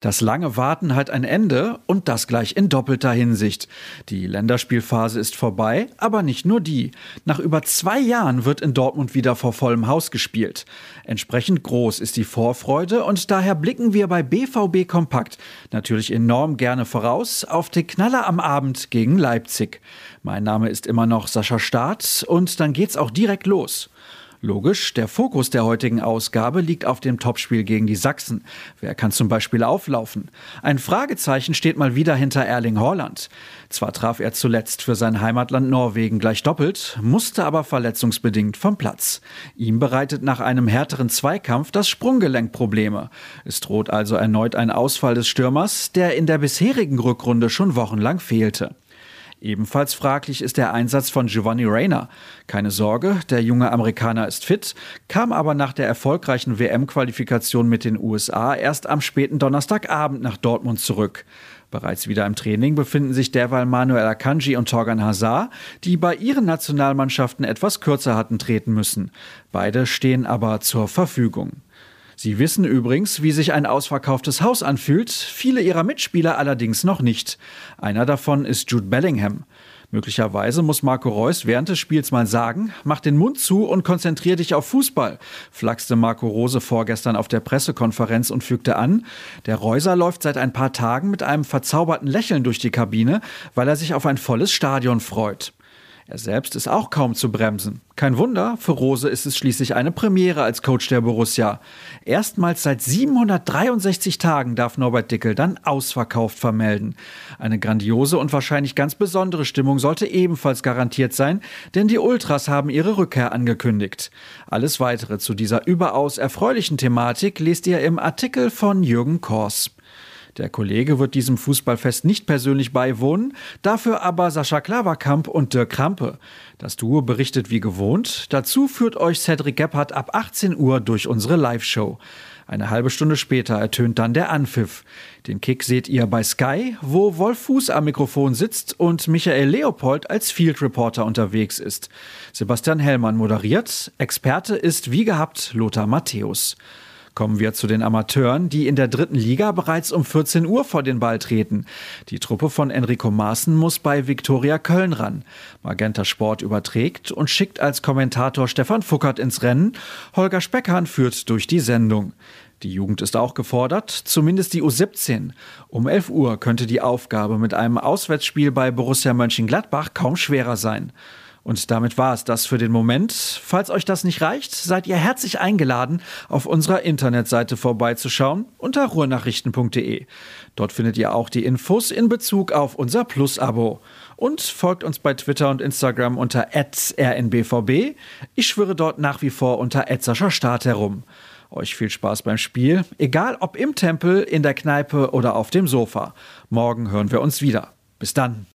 Das lange Warten hat ein Ende und das gleich in doppelter Hinsicht. Die Länderspielphase ist vorbei, aber nicht nur die. Nach über zwei Jahren wird in Dortmund wieder vor vollem Haus gespielt. Entsprechend groß ist die Vorfreude und daher blicken wir bei BVB Kompakt natürlich enorm gerne voraus auf die Knaller am Abend gegen Leipzig. Mein Name ist immer noch Sascha Staat und dann geht's auch direkt los. Logisch, der Fokus der heutigen Ausgabe liegt auf dem Topspiel gegen die Sachsen. Wer kann zum Beispiel auflaufen? Ein Fragezeichen steht mal wieder hinter Erling Haaland. Zwar traf er zuletzt für sein Heimatland Norwegen gleich doppelt, musste aber verletzungsbedingt vom Platz. Ihm bereitet nach einem härteren Zweikampf das Sprunggelenk Probleme. Es droht also erneut ein Ausfall des Stürmers, der in der bisherigen Rückrunde schon wochenlang fehlte. Ebenfalls fraglich ist der Einsatz von Giovanni Reyna. Keine Sorge, der junge Amerikaner ist fit, kam aber nach der erfolgreichen WM-Qualifikation mit den USA erst am späten Donnerstagabend nach Dortmund zurück. Bereits wieder im Training befinden sich derweil Manuel Akanji und Torgan Hazard, die bei ihren Nationalmannschaften etwas kürzer hatten treten müssen. Beide stehen aber zur Verfügung. Sie wissen übrigens, wie sich ein ausverkauftes Haus anfühlt, viele ihrer Mitspieler allerdings noch nicht. Einer davon ist Jude Bellingham. Möglicherweise muss Marco Reus während des Spiels mal sagen, mach den Mund zu und konzentrier dich auf Fußball, flachste Marco Rose vorgestern auf der Pressekonferenz und fügte an, der Reuser läuft seit ein paar Tagen mit einem verzauberten Lächeln durch die Kabine, weil er sich auf ein volles Stadion freut. Er selbst ist auch kaum zu bremsen. Kein Wunder, für Rose ist es schließlich eine Premiere als Coach der Borussia. Erstmals seit 763 Tagen darf Norbert Dickel dann ausverkauft vermelden. Eine grandiose und wahrscheinlich ganz besondere Stimmung sollte ebenfalls garantiert sein, denn die Ultras haben ihre Rückkehr angekündigt. Alles weitere zu dieser überaus erfreulichen Thematik lest ihr im Artikel von Jürgen Kors. Der Kollege wird diesem Fußballfest nicht persönlich beiwohnen, dafür aber Sascha Klaverkamp und Dirk Krampe. Das Duo berichtet wie gewohnt. Dazu führt euch Cedric Gebhardt ab 18 Uhr durch unsere Live-Show. Eine halbe Stunde später ertönt dann der Anpfiff. Den Kick seht ihr bei Sky, wo Wolf Fuß am Mikrofon sitzt und Michael Leopold als Field Reporter unterwegs ist. Sebastian Hellmann moderiert. Experte ist wie gehabt Lothar Matthäus. Kommen wir zu den Amateuren, die in der dritten Liga bereits um 14 Uhr vor den Ball treten. Die Truppe von Enrico Maaßen muss bei Viktoria Köln ran. Magenta Sport überträgt und schickt als Kommentator Stefan Fuckert ins Rennen. Holger Speckhahn führt durch die Sendung. Die Jugend ist auch gefordert, zumindest die U17. Um 11 Uhr könnte die Aufgabe mit einem Auswärtsspiel bei Borussia Mönchengladbach kaum schwerer sein. Und damit war es das für den Moment. Falls euch das nicht reicht, seid ihr herzlich eingeladen, auf unserer Internetseite vorbeizuschauen unter ruhrnachrichten.de. Dort findet ihr auch die Infos in Bezug auf unser Plus-Abo. Und folgt uns bei Twitter und Instagram unter rnbvb. Ich schwöre dort nach wie vor unter Start herum. Euch viel Spaß beim Spiel, egal ob im Tempel, in der Kneipe oder auf dem Sofa. Morgen hören wir uns wieder. Bis dann.